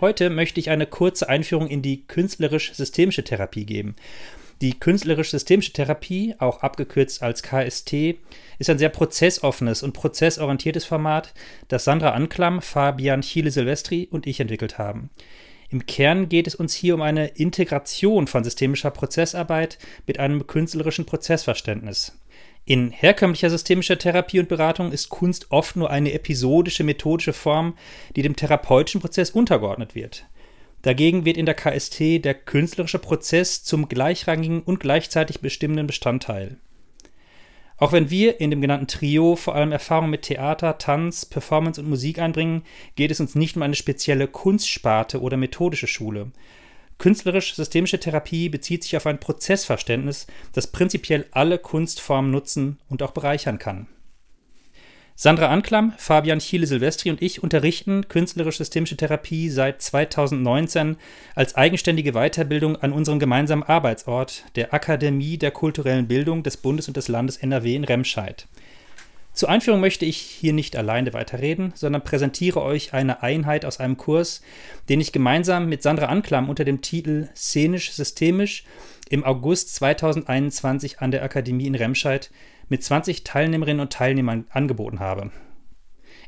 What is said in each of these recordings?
Heute möchte ich eine kurze Einführung in die künstlerisch-systemische Therapie geben. Die künstlerisch-systemische Therapie, auch abgekürzt als KST, ist ein sehr prozessoffenes und prozessorientiertes Format, das Sandra Anklam, Fabian Chile-Silvestri und ich entwickelt haben. Im Kern geht es uns hier um eine Integration von systemischer Prozessarbeit mit einem künstlerischen Prozessverständnis. In herkömmlicher systemischer Therapie und Beratung ist Kunst oft nur eine episodische methodische Form, die dem therapeutischen Prozess untergeordnet wird. Dagegen wird in der KST der künstlerische Prozess zum gleichrangigen und gleichzeitig bestimmenden Bestandteil. Auch wenn wir in dem genannten Trio vor allem Erfahrung mit Theater, Tanz, Performance und Musik einbringen, geht es uns nicht um eine spezielle Kunstsparte oder methodische Schule. Künstlerisch-systemische Therapie bezieht sich auf ein Prozessverständnis, das prinzipiell alle Kunstformen nutzen und auch bereichern kann. Sandra Anklam, Fabian Chiele-Silvestri und ich unterrichten künstlerisch-systemische Therapie seit 2019 als eigenständige Weiterbildung an unserem gemeinsamen Arbeitsort, der Akademie der kulturellen Bildung des Bundes und des Landes NRW in Remscheid. Zur Einführung möchte ich hier nicht alleine weiterreden, sondern präsentiere euch eine Einheit aus einem Kurs, den ich gemeinsam mit Sandra Anklam unter dem Titel Szenisch-Systemisch im August 2021 an der Akademie in Remscheid mit 20 Teilnehmerinnen und Teilnehmern angeboten habe.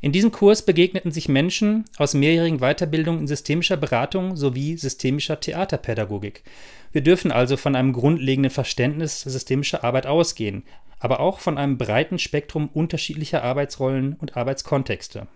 In diesem Kurs begegneten sich Menschen aus mehrjährigen Weiterbildungen in systemischer Beratung sowie systemischer Theaterpädagogik. Wir dürfen also von einem grundlegenden Verständnis systemischer Arbeit ausgehen, aber auch von einem breiten Spektrum unterschiedlicher Arbeitsrollen und Arbeitskontexte.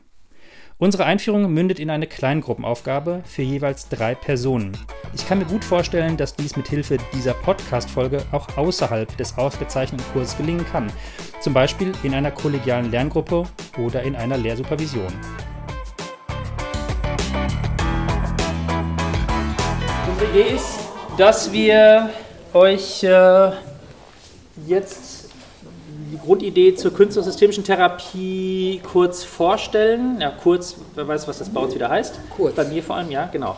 Unsere Einführung mündet in eine Kleingruppenaufgabe für jeweils drei Personen. Ich kann mir gut vorstellen, dass dies mit Hilfe dieser Podcast-Folge auch außerhalb des ausgezeichneten Kurses gelingen kann, zum Beispiel in einer kollegialen Lerngruppe oder in einer Lehrsupervision. Unsere Idee ist, dass wir euch äh, jetzt die Grundidee zur künstlerisch-systemischen Therapie kurz vorstellen. Ja, kurz, wer weiß, was das bei uns wieder heißt. Kurz. Bei mir vor allem, ja, genau.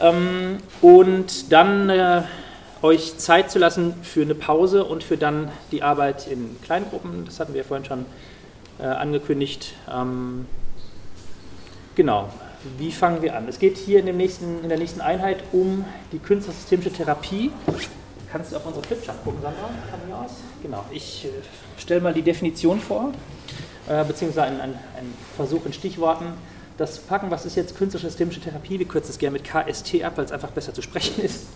Ähm, und dann äh, euch Zeit zu lassen für eine Pause und für dann die Arbeit in Kleingruppen. Das hatten wir vorhin schon äh, angekündigt. Ähm, genau. Wie fangen wir an? Es geht hier in, dem nächsten, in der nächsten Einheit um die künstlerisch-systemische Therapie. Kannst du auf unsere Flipchart gucken, Sandra, von mir aus? Genau, ich äh, stelle mal die Definition vor, äh, beziehungsweise einen, Versuch in Stichworten, das packen. Was ist jetzt künstliche systemische Therapie? Wir kürzen es gerne mit KST ab, weil es einfach besser zu sprechen ist.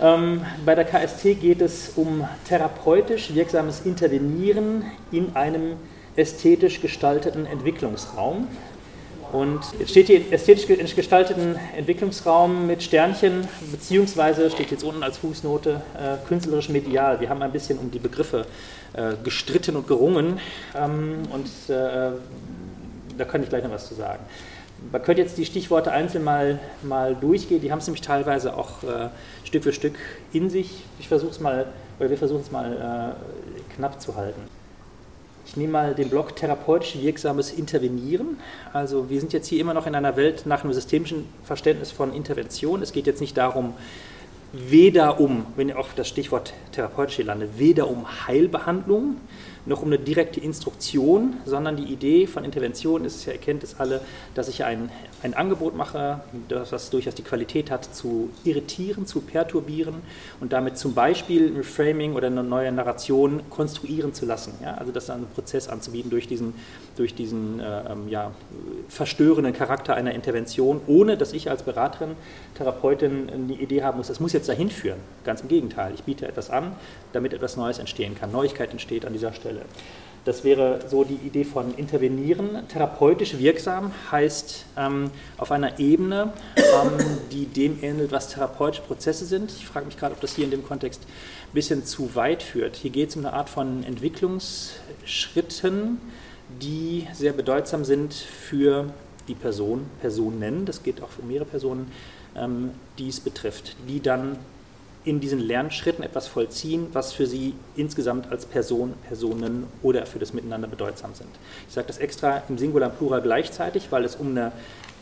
Ähm, bei der KST geht es um therapeutisch wirksames Intervenieren in einem ästhetisch gestalteten Entwicklungsraum. Und jetzt steht hier ästhetisch gestalteten Entwicklungsraum mit Sternchen, beziehungsweise steht jetzt unten als Fußnote äh, künstlerisch medial. Wir haben ein bisschen um die Begriffe äh, gestritten und gerungen ähm, und äh, da könnte ich gleich noch was zu sagen. Man könnte jetzt die Stichworte einzeln mal, mal durchgehen, die haben es nämlich teilweise auch äh, Stück für Stück in sich. Ich versuche es mal, oder wir versuchen es mal äh, knapp zu halten. Ich nehme mal den Block therapeutisch wirksames Intervenieren. Also wir sind jetzt hier immer noch in einer Welt nach einem systemischen Verständnis von Intervention. Es geht jetzt nicht darum, weder um, wenn ihr auch das Stichwort therapeutisch hier landet, weder um Heilbehandlung, noch um eine direkte Instruktion, sondern die Idee von Intervention ist, ihr erkennt es alle, dass ich ein, ein Angebot mache, das, das durchaus die Qualität hat, zu irritieren, zu perturbieren und damit zum Beispiel ein Reframing oder eine neue Narration konstruieren zu lassen. Ja? Also das einen Prozess anzubieten durch diesen, durch diesen äh, ähm, ja, verstörenden Charakter einer Intervention, ohne dass ich als Beraterin, Therapeutin die Idee haben muss, das muss jetzt dahin führen. Ganz im Gegenteil, ich biete etwas an, damit etwas Neues entstehen kann. Neuigkeit entsteht an dieser Stelle. Stelle. Das wäre so die Idee von intervenieren. Therapeutisch wirksam heißt ähm, auf einer Ebene, ähm, die dem ähnelt, was therapeutische Prozesse sind. Ich frage mich gerade, ob das hier in dem Kontext ein bisschen zu weit führt. Hier geht es um eine Art von Entwicklungsschritten, die sehr bedeutsam sind für die Person, Personen, das geht auch für mehrere Personen, ähm, die es betrifft, die dann in diesen Lernschritten etwas vollziehen, was für sie insgesamt als Person, Personen oder für das Miteinander bedeutsam sind. Ich sage das extra im Singular und Plural gleichzeitig, weil es um, eine,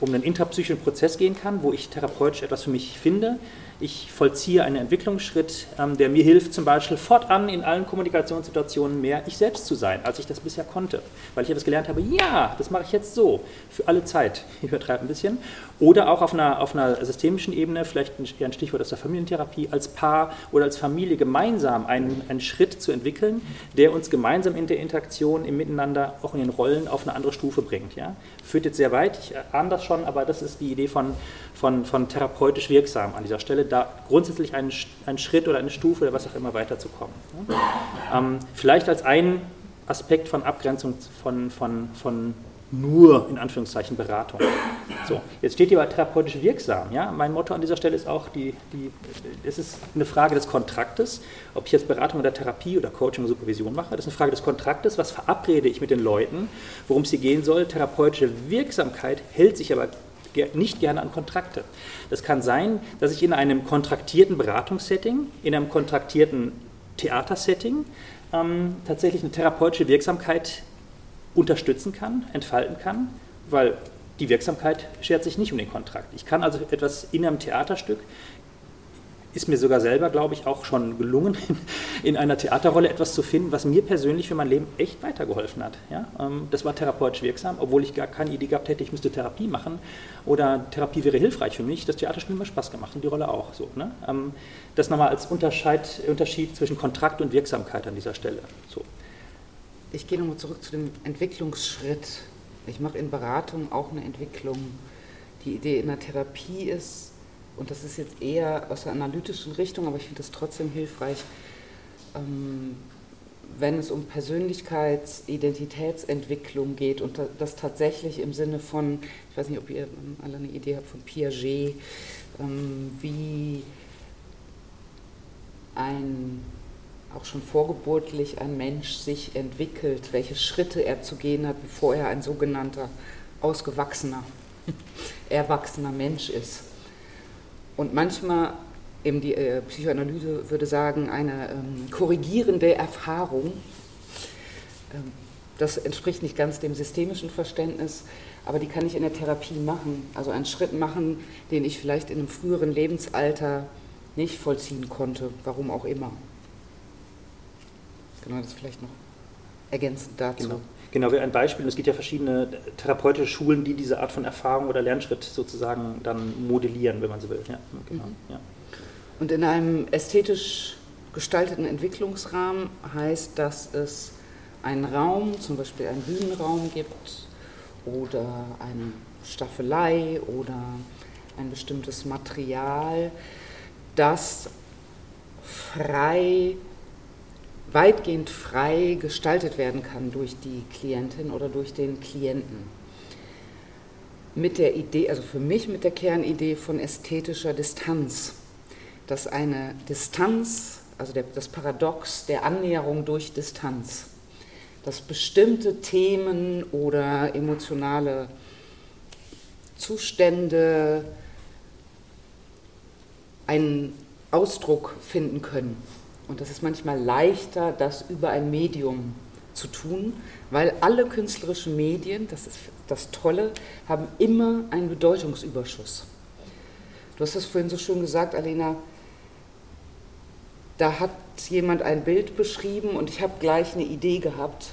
um einen interpsychischen Prozess gehen kann, wo ich therapeutisch etwas für mich finde, ich vollziehe einen Entwicklungsschritt, ähm, der mir hilft, zum Beispiel fortan in allen Kommunikationssituationen mehr ich selbst zu sein, als ich das bisher konnte. Weil ich etwas gelernt habe, ja, das mache ich jetzt so, für alle Zeit. Ich übertreibe ein bisschen. Oder auch auf einer, auf einer systemischen Ebene, vielleicht eher ein Stichwort aus der Familientherapie, als Paar oder als Familie gemeinsam einen, einen Schritt zu entwickeln, der uns gemeinsam in der Interaktion, im Miteinander, auch in den Rollen auf eine andere Stufe bringt. Ja? Führt jetzt sehr weit, ich ahne das schon, aber das ist die Idee von, von, von therapeutisch wirksam an dieser Stelle da grundsätzlich einen, einen Schritt oder eine Stufe oder was auch immer weiterzukommen. Ähm, vielleicht als ein Aspekt von Abgrenzung von, von, von nur in Anführungszeichen Beratung. So, jetzt steht hier bei therapeutisch wirksam. Ja? Mein Motto an dieser Stelle ist auch, die, die, es ist eine Frage des Kontraktes, ob ich jetzt Beratung oder Therapie oder Coaching oder Supervision mache. Das ist eine Frage des Kontraktes, was verabrede ich mit den Leuten, worum es hier gehen soll. Therapeutische Wirksamkeit hält sich aber nicht gerne an Kontrakte. Das kann sein, dass ich in einem kontraktierten Beratungssetting, in einem kontraktierten Theatersetting ähm, tatsächlich eine therapeutische Wirksamkeit unterstützen kann, entfalten kann, weil die Wirksamkeit schert sich nicht um den Kontrakt. Ich kann also etwas in einem Theaterstück ist mir sogar selber, glaube ich, auch schon gelungen, in einer Theaterrolle etwas zu finden, was mir persönlich für mein Leben echt weitergeholfen hat. Ja? Ähm, das war therapeutisch wirksam, obwohl ich gar keine Idee gehabt hätte, ich müsste Therapie machen oder Therapie wäre hilfreich für mich. Das Theaterspiel hat mir Spaß gemacht und die Rolle auch. So, ne? Ähm, das nochmal als Unterschied zwischen Kontrakt und Wirksamkeit an dieser Stelle. So. Ich gehe nochmal zurück zu dem Entwicklungsschritt. Ich mache in Beratung auch eine Entwicklung. Die Idee in der Therapie ist, und das ist jetzt eher aus der analytischen Richtung, aber ich finde es trotzdem hilfreich, ähm, wenn es um Persönlichkeits-, Identitätsentwicklung geht und das tatsächlich im Sinne von, ich weiß nicht, ob ihr alle eine Idee habt von Piaget, ähm, wie ein auch schon vorgeburtlich ein Mensch sich entwickelt, welche Schritte er zu gehen hat, bevor er ein sogenannter ausgewachsener, erwachsener Mensch ist. Und manchmal, eben die äh, Psychoanalyse würde sagen, eine ähm, korrigierende Erfahrung. Ähm, das entspricht nicht ganz dem systemischen Verständnis, aber die kann ich in der Therapie machen. Also einen Schritt machen, den ich vielleicht in einem früheren Lebensalter nicht vollziehen konnte, warum auch immer. Genau, das vielleicht noch ergänzend dazu. Genau. Genau, wie ein Beispiel. Es gibt ja verschiedene therapeutische Schulen, die diese Art von Erfahrung oder Lernschritt sozusagen dann modellieren, wenn man so will. Ja, genau, mhm. ja. Und in einem ästhetisch gestalteten Entwicklungsrahmen heißt, dass es einen Raum, zum Beispiel einen Bühnenraum gibt oder eine Staffelei oder ein bestimmtes Material, das frei weitgehend frei gestaltet werden kann durch die Klientin oder durch den Klienten. Mit der Idee, also für mich mit der Kernidee von ästhetischer Distanz, dass eine Distanz, also der, das Paradox der Annäherung durch Distanz, dass bestimmte Themen oder emotionale Zustände einen Ausdruck finden können und das ist manchmal leichter, das über ein Medium zu tun, weil alle künstlerischen Medien, das ist das Tolle, haben immer einen Bedeutungsüberschuss. Du hast es vorhin so schön gesagt, Alena, da hat jemand ein Bild beschrieben und ich habe gleich eine Idee gehabt,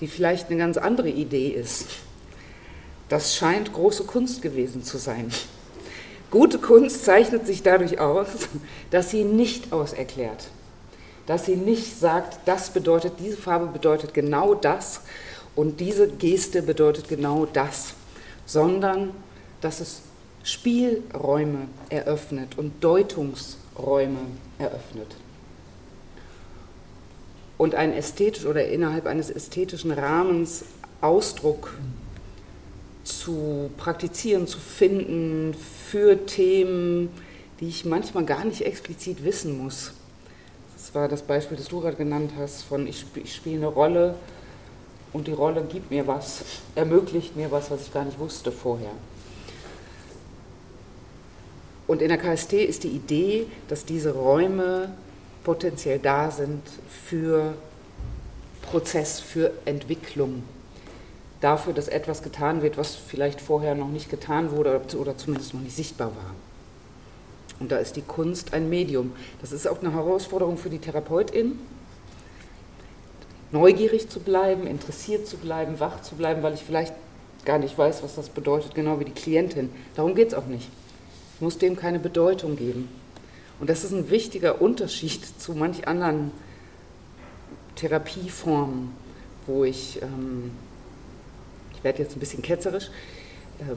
die vielleicht eine ganz andere Idee ist. Das scheint große Kunst gewesen zu sein. Gute Kunst zeichnet sich dadurch aus, dass sie nicht auserklärt dass sie nicht sagt, das bedeutet, diese Farbe bedeutet genau das und diese Geste bedeutet genau das, sondern dass es Spielräume eröffnet und Deutungsräume eröffnet. Und ein ästhetisch oder innerhalb eines ästhetischen Rahmens Ausdruck zu praktizieren, zu finden für Themen, die ich manchmal gar nicht explizit wissen muss. Das war das Beispiel, das du gerade genannt hast, von ich, sp ich spiele eine Rolle und die Rolle gibt mir was, ermöglicht mir was, was ich gar nicht wusste vorher. Und in der KST ist die Idee, dass diese Räume potenziell da sind für Prozess, für Entwicklung. Dafür, dass etwas getan wird, was vielleicht vorher noch nicht getan wurde oder zumindest noch nicht sichtbar war. Und da ist die Kunst ein Medium. Das ist auch eine Herausforderung für die Therapeutin, neugierig zu bleiben, interessiert zu bleiben, wach zu bleiben, weil ich vielleicht gar nicht weiß, was das bedeutet, genau wie die Klientin. Darum geht es auch nicht. Ich muss dem keine Bedeutung geben. Und das ist ein wichtiger Unterschied zu manch anderen Therapieformen, wo ich, ähm, ich werde jetzt ein bisschen ketzerisch, äh,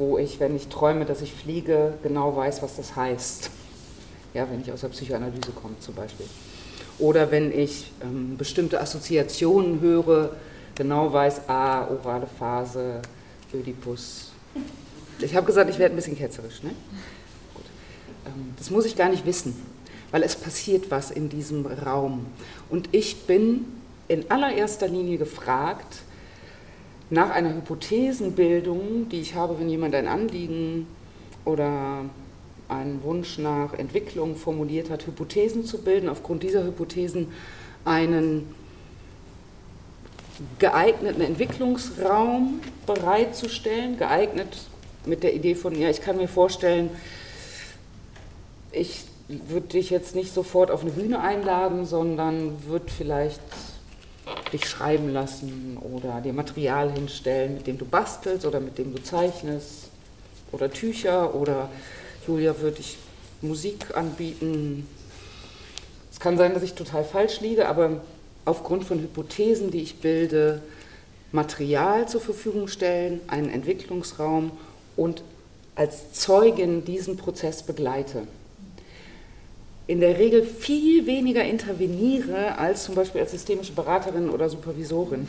wo ich, wenn ich träume, dass ich fliege, genau weiß, was das heißt. Ja, wenn ich aus der Psychoanalyse komme zum Beispiel. Oder wenn ich ähm, bestimmte Assoziationen höre, genau weiß, ah, orale Phase, Ödipus. Ich habe gesagt, ich werde ein bisschen ketzerisch. Ne? Gut. Ähm, das muss ich gar nicht wissen, weil es passiert was in diesem Raum. Und ich bin in allererster Linie gefragt nach einer Hypothesenbildung, die ich habe, wenn jemand ein Anliegen oder einen Wunsch nach Entwicklung formuliert hat, Hypothesen zu bilden, aufgrund dieser Hypothesen einen geeigneten Entwicklungsraum bereitzustellen, geeignet mit der Idee von, ja, ich kann mir vorstellen, ich würde dich jetzt nicht sofort auf eine Bühne einladen, sondern würde vielleicht dich schreiben lassen oder dir Material hinstellen, mit dem du bastelst oder mit dem du zeichnest oder Tücher oder Julia würde ich Musik anbieten. Es kann sein, dass ich total falsch liege, aber aufgrund von Hypothesen, die ich bilde, Material zur Verfügung stellen, einen Entwicklungsraum und als Zeugin diesen Prozess begleite. In der Regel viel weniger interveniere als zum Beispiel als systemische Beraterin oder Supervisorin.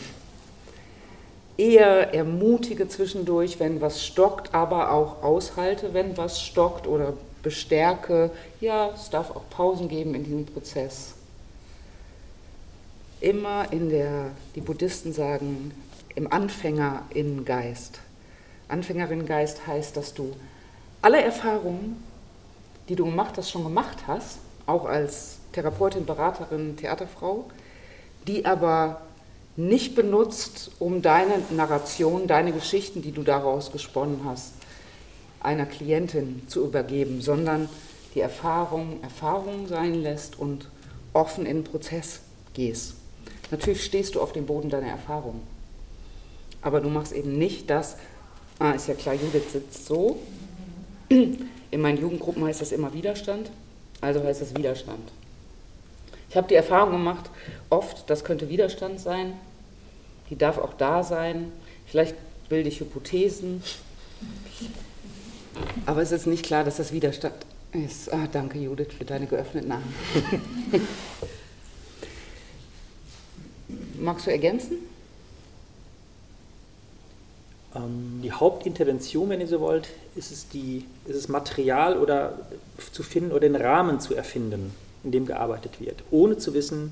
Eher ermutige zwischendurch, wenn was stockt, aber auch aushalte, wenn was stockt oder bestärke. Ja, es darf auch Pausen geben in diesem Prozess immer in der, die Buddhisten sagen, im Anfängerinnengeist. Anfängerinnengeist heißt, dass du alle Erfahrungen, die du gemacht hast, schon gemacht hast, auch als Therapeutin, Beraterin, Theaterfrau, die aber nicht benutzt, um deine Narration, deine Geschichten, die du daraus gesponnen hast, einer Klientin zu übergeben, sondern die Erfahrung Erfahrung sein lässt und offen in den Prozess gehst. Natürlich stehst du auf dem Boden deiner Erfahrung. Aber du machst eben nicht das, ah, ist ja klar, Judith sitzt so. In meinen Jugendgruppen heißt das immer Widerstand, also heißt das Widerstand. Ich habe die Erfahrung gemacht, oft, das könnte Widerstand sein, die darf auch da sein, vielleicht bilde ich Hypothesen, aber es ist nicht klar, dass das Widerstand ist. Ah, danke Judith für deine geöffneten Arme. Magst du ergänzen? Ähm, die Hauptintervention, wenn ihr so wollt, ist es, die, ist es Material oder zu finden oder den Rahmen zu erfinden, in dem gearbeitet wird, ohne zu wissen,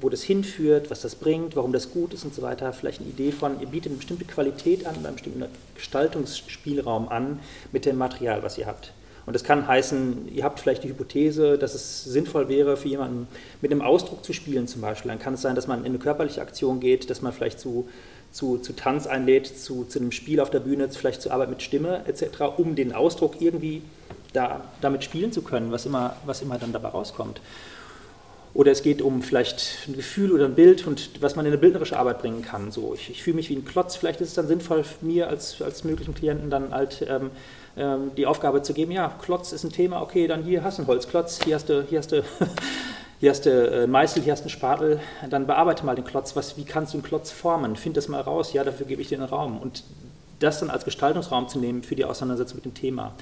wo das hinführt, was das bringt, warum das gut ist und so weiter. Vielleicht eine Idee von, ihr bietet eine bestimmte Qualität an, einen bestimmten Gestaltungsspielraum an mit dem Material, was ihr habt. Und das kann heißen, ihr habt vielleicht die Hypothese, dass es sinnvoll wäre, für jemanden mit einem Ausdruck zu spielen zum Beispiel. Dann kann es sein, dass man in eine körperliche Aktion geht, dass man vielleicht zu, zu, zu Tanz einlädt, zu, zu einem Spiel auf der Bühne, vielleicht zur Arbeit mit Stimme etc., um den Ausdruck irgendwie da, damit spielen zu können, was immer, was immer dann dabei rauskommt. Oder es geht um vielleicht ein Gefühl oder ein Bild und was man in eine bildnerische Arbeit bringen kann. So, ich, ich fühle mich wie ein Klotz. Vielleicht ist es dann sinnvoll, mir als, als möglichen Klienten dann halt ähm, ähm, die Aufgabe zu geben, ja, Klotz ist ein Thema, okay, dann hier hast du einen Holzklotz, hier hast du, hier hast du, hier hast du äh, Meißel, hier hast du einen Spatel, dann bearbeite mal den Klotz, was, wie kannst du einen Klotz formen, find das mal raus, ja, dafür gebe ich dir einen Raum. Und das dann als Gestaltungsraum zu nehmen für die Auseinandersetzung mit dem Thema.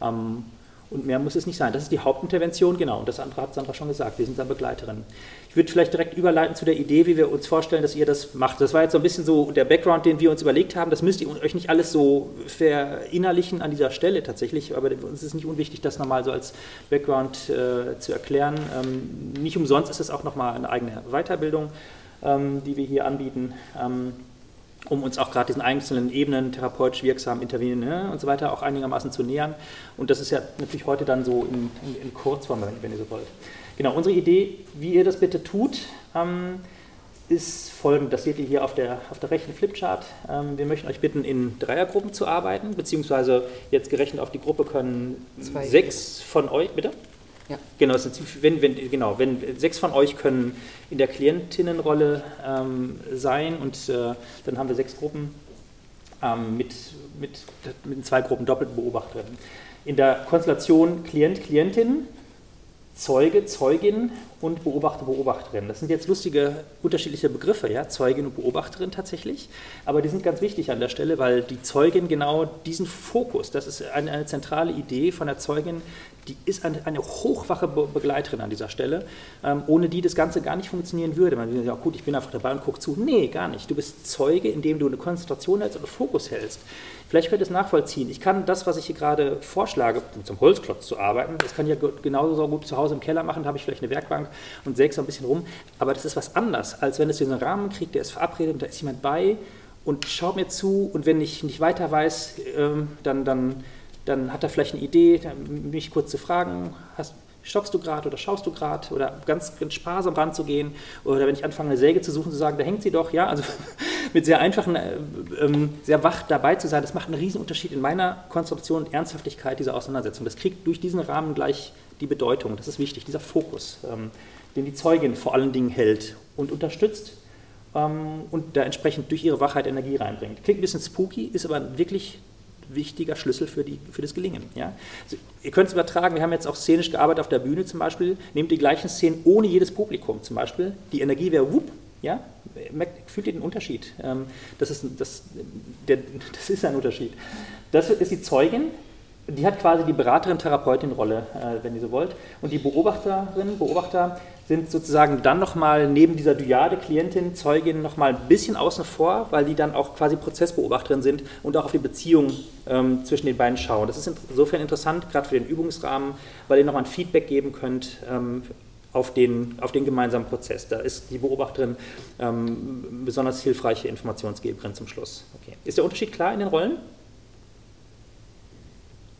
Ähm, und mehr muss es nicht sein. Das ist die Hauptintervention, genau. Und das andere hat Sandra schon gesagt. Wir sind dann Begleiterin. Ich würde vielleicht direkt überleiten zu der Idee, wie wir uns vorstellen, dass ihr das macht. Das war jetzt so ein bisschen so der Background, den wir uns überlegt haben. Das müsst ihr euch nicht alles so verinnerlichen an dieser Stelle tatsächlich. Aber uns ist nicht unwichtig, das nochmal so als Background äh, zu erklären. Ähm, nicht umsonst ist es auch nochmal eine eigene Weiterbildung, ähm, die wir hier anbieten. Ähm, um uns auch gerade diesen einzelnen Ebenen therapeutisch wirksam intervenieren ne, und so weiter auch einigermaßen zu nähern. Und das ist ja natürlich heute dann so in, in, in Kurzform, wenn, ihr so wollt. Genau, unsere Idee, wie ihr das bitte tut, ähm, ist folgend. Das seht ihr hier auf der, auf der rechten Flipchart. Ähm, wir möchten euch bitten, in Dreiergruppen zu arbeiten, beziehungsweise jetzt gerechnet auf die Gruppe können Zwei. sechs von euch, bitte? Ja. Genau, wenn, wenn, genau, wenn sechs von euch können in der Klientinnenrolle ähm, sein und äh, dann haben wir sechs Gruppen ähm, mit, mit, mit zwei Gruppen doppelten Beobachterinnen. In der Konstellation Klient, Klientin Zeuge, Zeugin und Beobachter, Beobachterin. Das sind jetzt lustige unterschiedliche Begriffe, ja, Zeugin und Beobachterin tatsächlich, aber die sind ganz wichtig an der Stelle, weil die Zeugin genau diesen Fokus, das ist eine, eine zentrale Idee von der Zeugin, die ist eine, eine hochwache Begleiterin an dieser Stelle, ähm, ohne die das Ganze gar nicht funktionieren würde. Man würde sagen, gut, ich bin einfach dabei und gucke zu. Nee, gar nicht. Du bist Zeuge, indem du eine Konzentration hältst und einen Fokus hältst. Vielleicht könnt ihr es nachvollziehen. Ich kann das, was ich hier gerade vorschlage, zum Holzklotz zu arbeiten, das kann ich ja genauso so gut zu Hause im Keller machen, da habe ich vielleicht eine Werkbank und säge so ein bisschen rum. Aber das ist was anderes, als wenn es so einen Rahmen kriegt, der ist verabredet und da ist jemand bei und schaut mir zu und wenn ich nicht weiter weiß, ähm, dann, dann, dann hat er vielleicht eine Idee, mich kurz zu fragen, hast, stoppst du gerade oder schaust du gerade oder ganz, ganz sparsam ranzugehen oder wenn ich anfange eine Säge zu suchen, zu sagen, da hängt sie doch, ja, also mit sehr einfachen, äh, ähm, sehr wach dabei zu sein, das macht einen riesen Unterschied in meiner Konzeption und Ernsthaftigkeit dieser Auseinandersetzung. Das kriegt durch diesen Rahmen gleich die Bedeutung, das ist wichtig, dieser Fokus, ähm, den die Zeugin vor allen Dingen hält und unterstützt ähm, und da entsprechend durch ihre Wachheit Energie reinbringt. Klingt ein bisschen spooky, ist aber wirklich wichtiger Schlüssel für, die, für das Gelingen. Ja? Also, ihr könnt es übertragen, wir haben jetzt auch szenisch gearbeitet auf der Bühne zum Beispiel, nehmt die gleichen Szenen ohne jedes Publikum zum Beispiel, die Energie wäre wupp, ja? Fühlt ihr den Unterschied? Ähm, das ist, das, der, das ist ein Unterschied. Das ist die Zeugin, die hat quasi die Beraterin-Therapeutin-Rolle, äh, wenn ihr so wollt. Und die Beobachterin, Beobachter sind sozusagen dann nochmal neben dieser Dyade, Klientin, Zeugin nochmal ein bisschen außen vor, weil die dann auch quasi Prozessbeobachterin sind und auch auf die Beziehung ähm, zwischen den beiden schauen. Das ist insofern interessant, gerade für den Übungsrahmen, weil ihr nochmal ein Feedback geben könnt ähm, auf den, auf den gemeinsamen Prozess. Da ist die Beobachterin ähm, besonders hilfreiche Informationsgeberin zum Schluss. Okay. Ist der Unterschied klar in den Rollen?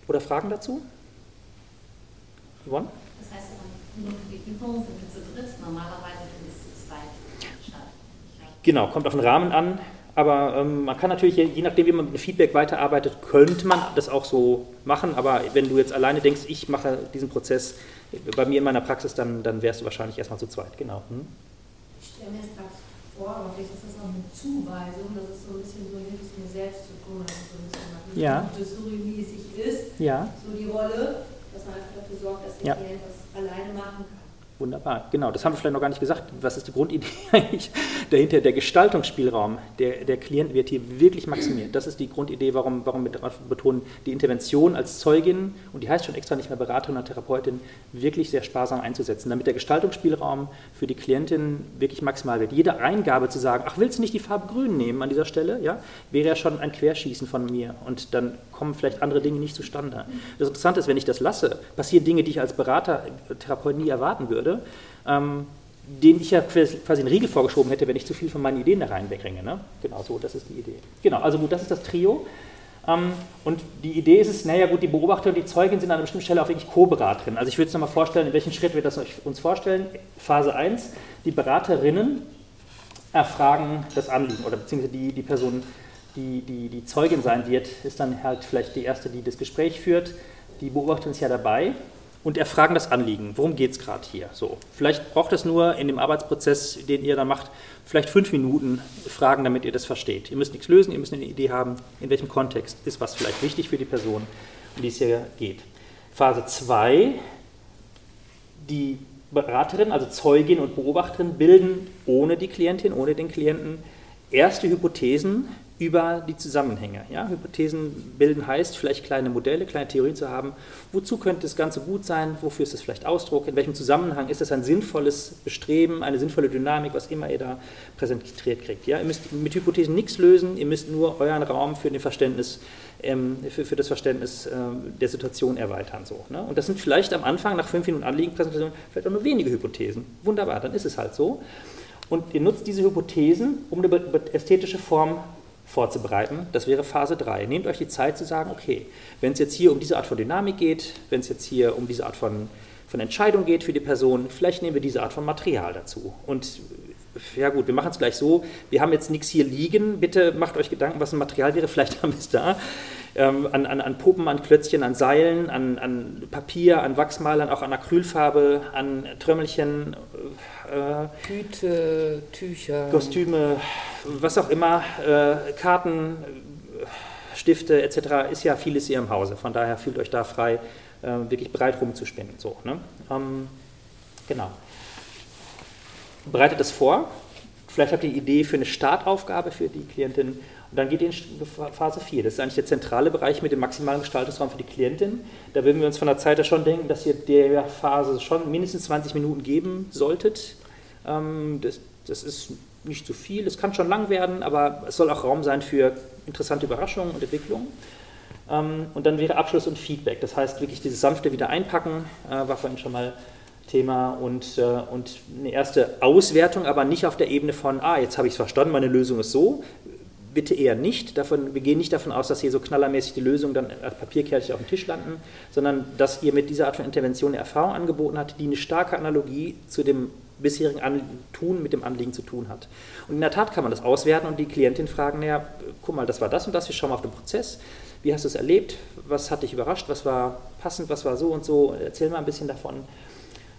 Oder Fragen dazu? Yvonne? Das heißt, nur für die Übung sind wir zu dritt, normalerweise sind es zu zweit Genau, kommt auf den Rahmen an. Aber ähm, man kann natürlich, je nachdem, wie man mit dem Feedback weiterarbeitet, könnte man das auch so machen. Aber wenn du jetzt alleine denkst, ich mache diesen Prozess bei mir in meiner Praxis, dann, dann wärst du wahrscheinlich erstmal zu zweit. Genau. Hm? Ich stelle mir jetzt gerade vor, aber vielleicht ist das auch eine Zuweisung, dass es so ein bisschen so hilft, mir selbst zu tun, dass es so ein bisschen ja. Montessori-mäßig ist, ja. so die Rolle, dass man einfach dafür sorgt, dass der ja. Klient das alleine machen kann. Wunderbar, genau, das haben wir vielleicht noch gar nicht gesagt. Was ist die Grundidee eigentlich dahinter? Der Gestaltungsspielraum der, der Klienten wird hier wirklich maximiert. Das ist die Grundidee, warum, warum wir betonen, die Intervention als Zeugin, und die heißt schon extra nicht mehr Beraterin oder Therapeutin, wirklich sehr sparsam einzusetzen, damit der Gestaltungsspielraum für die Klientin wirklich maximal wird. Jede Eingabe zu sagen, ach, willst du nicht die Farbe grün nehmen an dieser Stelle, ja, wäre ja schon ein Querschießen von mir und dann kommen vielleicht andere Dinge nicht zustande. Das Interessante ist, wenn ich das lasse, passieren Dinge, die ich als Berater, Therapeut nie erwarten würde würde, ähm, den ich ja quasi einen Riegel vorgeschoben hätte, wenn ich zu viel von meinen Ideen da reinbringe. Ne? Genau, so, das ist die Idee. Genau, also gut, das ist das Trio. Ähm, und die Idee ist es, naja gut, die Beobachter und die Zeugin sind an einer bestimmten Stelle auch wirklich Co-Beraterin. Also ich würde es nochmal vorstellen, in welchem Schritt wir das uns vorstellen. Phase 1, die Beraterinnen erfragen das Anliegen oder beziehungsweise die, die Person, die, die die Zeugin sein wird, ist dann halt vielleicht die erste, die das Gespräch führt. Die Beobachterin ist ja dabei und erfragen das Anliegen. Worum geht es gerade hier? So, vielleicht braucht es nur in dem Arbeitsprozess, den ihr da macht, vielleicht fünf Minuten Fragen, damit ihr das versteht. Ihr müsst nichts lösen, ihr müsst eine Idee haben, in welchem Kontext ist was vielleicht wichtig für die Person, um die es hier geht. Phase 2, die Beraterin, also Zeugin und Beobachterin, bilden ohne die Klientin, ohne den Klienten erste Hypothesen über die Zusammenhänge. Ja? Hypothesen bilden heißt, vielleicht kleine Modelle, kleine Theorien zu haben. Wozu könnte das Ganze gut sein? Wofür ist es vielleicht Ausdruck? In welchem Zusammenhang ist es ein sinnvolles Bestreben, eine sinnvolle Dynamik, was immer ihr da präsentiert kriegt? Ja? Ihr müsst mit Hypothesen nichts lösen, ihr müsst nur euren Raum für, den Verständnis, ähm, für, für, das Verständnis äh, der Situation erweitern. So, ne? Und das sind vielleicht am Anfang, nach fünf Minuten Anliegenpräsentation, vielleicht auch nur wenige Hypothesen. Wunderbar, dann ist es halt so. Und ihr nutzt diese Hypothesen, um eine ästhetische Form vorzubereiten. Das wäre Phase 3. Nehmt euch die Zeit zu sagen, okay, wenn es jetzt hier um diese Art von Dynamik geht, wenn es jetzt hier um diese Art von, von Entscheidung geht für die Person, vielleicht nehmen wir diese Art von Material dazu. Und ja gut, wir machen es gleich so, wir haben jetzt nichts hier liegen, bitte macht euch Gedanken, was ein Material wäre, vielleicht haben wir es da. Ähm, an, an, an Puppen, an Klötzchen, an Seilen, an, an Papier, an Wachsmalern, auch an Acrylfarbe, an Trömmelchen, äh, Hüte, Tücher, Kostüme, was auch immer, äh, Karten, Stifte etc. ist ja vieles hier im Hause. Von daher fühlt euch da frei, äh, wirklich breit rumzuspinnen. So, ne? ähm, genau. Bereitet das vor. Vielleicht habt ihr die Idee für eine Startaufgabe für die Klientin und dann geht ihr in Phase 4. Das ist eigentlich der zentrale Bereich mit dem maximalen Gestaltungsraum für die Klientin. Da würden wir uns von der Zeit her schon denken, dass ihr der Phase schon mindestens 20 Minuten geben solltet. Ähm, das, das ist nicht zu viel, es kann schon lang werden, aber es soll auch Raum sein für interessante Überraschungen und Entwicklungen. Ähm, und dann wäre Abschluss und Feedback. Das heißt, wirklich dieses sanfte Wiedereinpacken äh, war vorhin schon mal Thema und, äh, und eine erste Auswertung, aber nicht auf der Ebene von, ah, jetzt habe ich es verstanden, meine Lösung ist so, bitte eher nicht. Davon, wir gehen nicht davon aus, dass hier so knallermäßig die Lösungen dann als Papierkärchen auf dem Tisch landen, sondern dass ihr mit dieser Art von Intervention eine Erfahrung angeboten habt, die eine starke Analogie zu dem bisherigen Tun mit dem Anliegen zu tun hat. Und in der Tat kann man das auswerten und die Klientin fragen, naja, guck mal, das war das und das, wir schauen mal auf den Prozess. Wie hast du es erlebt? Was hat dich überrascht? Was war passend? Was war so und so? Erzähl mal ein bisschen davon.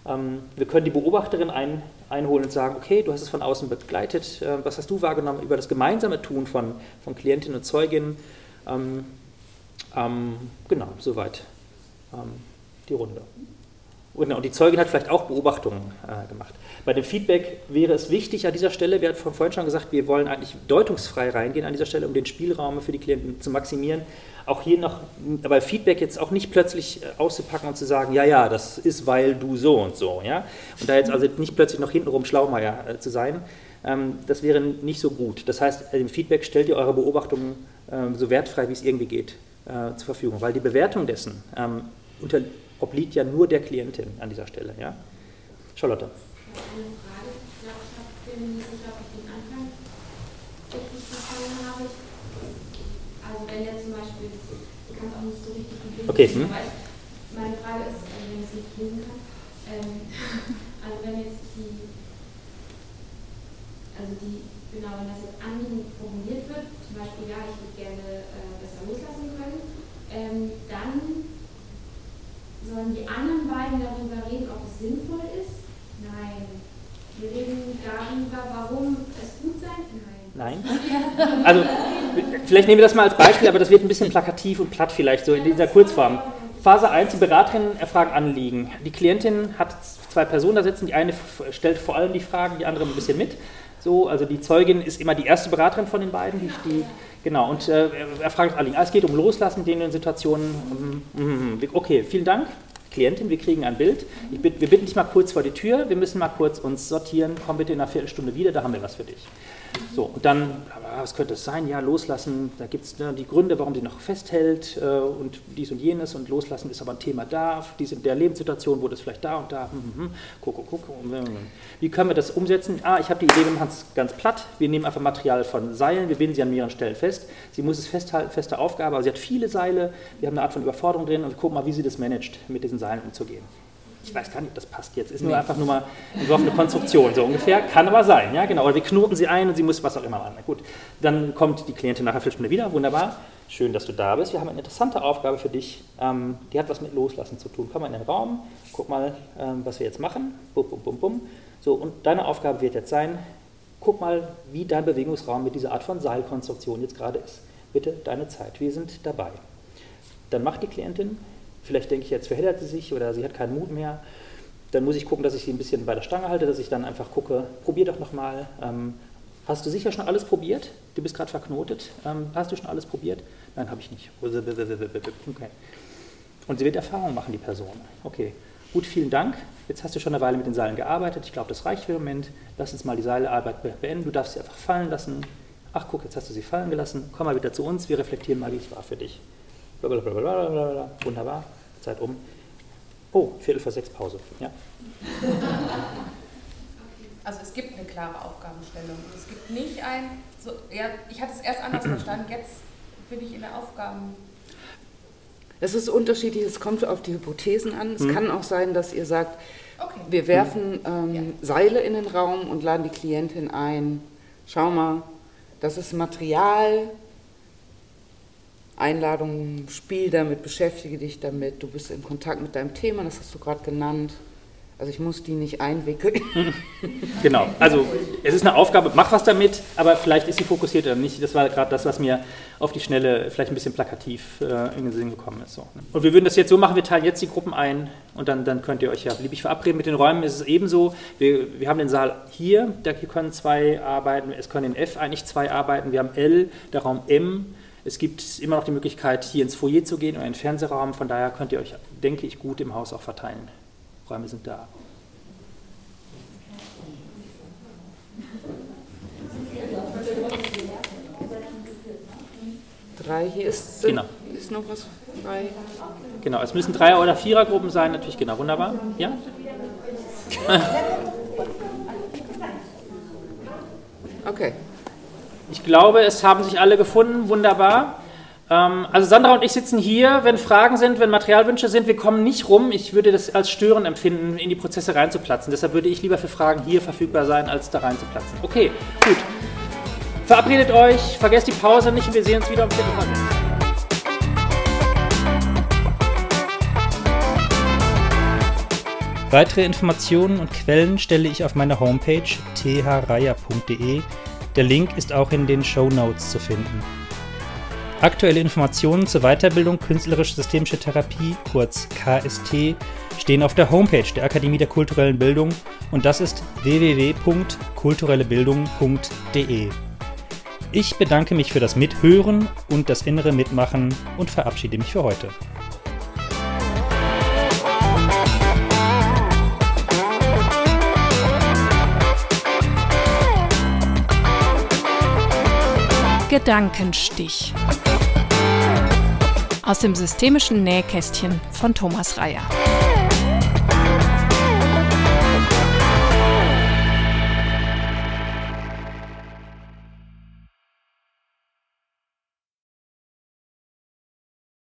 Ähm, wir können die Beobachterin ein, einholen und sagen, okay, du hast es von außen begleitet, äh, was hast du wahrgenommen über das gemeinsame Tun von, von Klientin und Zeugin? Ähm, ähm, genau, soweit ähm, die Runde. Und, und, die Zeugin hat vielleicht auch Beobachtungen äh, gemacht. Bei dem Feedback wäre es wichtig an dieser Stelle, wir hatten vorhin schon gesagt, wir wollen eigentlich deutungsfrei reingehen an dieser Stelle, um den Spielraum für die Klienten zu maximieren auch hier noch bei Feedback jetzt auch nicht plötzlich äh, auszupacken und zu sagen, ja, ja, das ist, weil du so und so, ja. Und da jetzt also nicht plötzlich noch hintenrum Schlaumeier äh, zu sein, ähm, das wäre nicht so gut. Das heißt, im Feedback stellt ihr eure Beobachtungen ähm, so wertfrei, wie es irgendwie geht, äh, zur Verfügung, weil die Bewertung dessen ähm, unter, obliegt ja nur der Klientin an dieser Stelle, ja. Charlotte. Eine Frage, ich glaube, ich bin nicht sicher, ob ich den Anfang richtig verstanden habe. Also wenn jetzt zum Beispiel kann auch nicht so richtig gut Okay. Hm. Meine Frage ist, also wenn ich es nicht lesen kann, ähm, also wenn jetzt die, also die, genau, wenn das jetzt Anliegen formuliert wird, zum Beispiel, ja, ich würde gerne äh, besser loslassen können, ähm, dann sollen die anderen beiden darüber reden, ob es sinnvoll ist? Nein. Wir reden darüber, warum es gut sein kann. Nein. Also, vielleicht nehmen wir das mal als Beispiel, aber das wird ein bisschen plakativ und platt vielleicht, so in dieser Kurzform. Phase 1, die Beraterin erfragen Anliegen. Die Klientin hat zwei Personen da sitzen, die eine stellt vor allem die Fragen, die andere ein bisschen mit. So, also die Zeugin ist immer die erste Beraterin von den beiden, die, die genau, und äh, er Anliegen. Ah, es geht um Loslassen in den Situationen. Mm, mm, mm, okay, vielen Dank. Klientin, wir kriegen ein Bild. Bitte, wir bitten dich mal kurz vor die Tür, wir müssen mal kurz uns sortieren, komm bitte in einer Viertelstunde wieder, da haben wir was für dich. So, und dann, was könnte es sein? Ja, loslassen, da gibt es ne, die Gründe, warum sie noch festhält äh, und dies und jenes und loslassen ist aber ein Thema da, dies in der Lebenssituation wurde es vielleicht da und da, hm, hm, hm. guck, guck, guck. Wie können wir das umsetzen? Ah, ich habe die Idee, wir machen es ganz platt, wir nehmen einfach Material von Seilen, wir binden sie an mehreren Stellen fest, sie muss es festhalten, feste Aufgabe, also sie hat viele Seile, wir haben eine Art von Überforderung drin und gucken mal, wie sie das managt, mit diesen Seilen umzugehen ich weiß gar nicht, ob das passt jetzt, ist nur einfach nur mal eine Konstruktion, so ungefähr, kann aber sein, ja, genau, oder wir knoten sie ein und sie muss was auch immer machen. Gut, dann kommt die Klientin nach einer Viertelstunde wieder, wunderbar, schön, dass du da bist, wir haben eine interessante Aufgabe für dich, ähm, die hat was mit Loslassen zu tun. Komm mal in den Raum, guck mal, ähm, was wir jetzt machen, bum, bum, bum, bum. So, und deine Aufgabe wird jetzt sein, guck mal, wie dein Bewegungsraum mit dieser Art von Seilkonstruktion jetzt gerade ist. Bitte deine Zeit, wir sind dabei. Dann macht die Klientin Vielleicht denke ich, jetzt verheddert sie sich oder sie hat keinen Mut mehr. Dann muss ich gucken, dass ich sie ein bisschen bei der Stange halte, dass ich dann einfach gucke, probier doch nochmal. Ähm, hast du sicher schon alles probiert? Du bist gerade verknotet. Ähm, hast du schon alles probiert? Nein, habe ich nicht. Okay. Und sie wird Erfahrung machen, die Person. Okay, gut, vielen Dank. Jetzt hast du schon eine Weile mit den Seilen gearbeitet. Ich glaube, das reicht für den Moment. Lass uns mal die Seilarbeit beenden. Du darfst sie einfach fallen lassen. Ach, guck, jetzt hast du sie fallen gelassen. Komm mal wieder zu uns. Wir reflektieren mal, wie es war für dich. Blablabla. Wunderbar, Zeit um. Oh, Viertel vor sechs Pause. Ja. Also es gibt eine klare Aufgabenstellung. Es gibt nicht ein, so, ja, ich hatte es erst anders verstanden, jetzt bin ich in der Aufgaben. Es ist unterschiedlich, es kommt auf die Hypothesen an. Es Mhm. kann auch sein, dass ihr sagt, Okay. wir werfen ähm, Seile in den Raum und laden die Klientin ein. Schau mal, das ist Material. Einladung, spiel damit, beschäftige dich damit. Du bist in Kontakt mit deinem Thema, das hast du gerade genannt. Also ich muss die nicht einwickeln. Genau, also es ist eine Aufgabe, mach was damit, aber vielleicht ist sie fokussiert oder nicht. Das war gerade das, was mir auf die Schnelle vielleicht ein bisschen plakativ äh, in den Sinn gekommen ist. So. ne? Und wir würden das jetzt so machen, wir teilen jetzt die Gruppen ein und dann, dann könnt ihr euch ja beliebig verabreden. Mit den Räumen ist es ebenso. Wir, wir haben den Saal hier, da können zwei arbeiten, es können in F eigentlich zwei arbeiten. Wir haben L, der Raum M. Es gibt immer noch die Möglichkeit, hier ins Foyer zu gehen oder in den Fernsehraum. Von daher könnt ihr euch, denke ich, gut im Haus auch verteilen. Räume sind da. Drei, hier ist, Genau. ist noch was frei. Genau, es müssen Dreier- oder Vierergruppen sein, natürlich, genau, wunderbar. Ja? Okay. Ich glaube, es haben sich alle gefunden, wunderbar. Ähm, also Sandra und ich sitzen hier, wenn Fragen sind, wenn Materialwünsche sind, wir kommen nicht rum. Ich würde das als störend empfinden, in die Prozesse reinzuplatzen. Deshalb würde ich lieber für Fragen hier verfügbar sein, als da reinzuplatzen. Okay, gut. Verabredet euch, vergesst die Pause nicht und wir sehen uns wieder um Viertel vor. Weitere Informationen und Quellen stelle ich auf meiner Homepage thraya.de. Der Link ist auch in den Show Notes zu finden. Aktuelle Informationen zur Weiterbildung Künstlerische Systemische Therapie, kurz KST, stehen auf der Homepage der Akademie der kulturellen Bildung und das ist www.kulturellebildung.de. Ich bedanke mich für das Mithören und das innere Mitmachen und verabschiede mich für heute. Gedankenstich. Aus dem systemischen Nähkästchen von Thomas Reyer.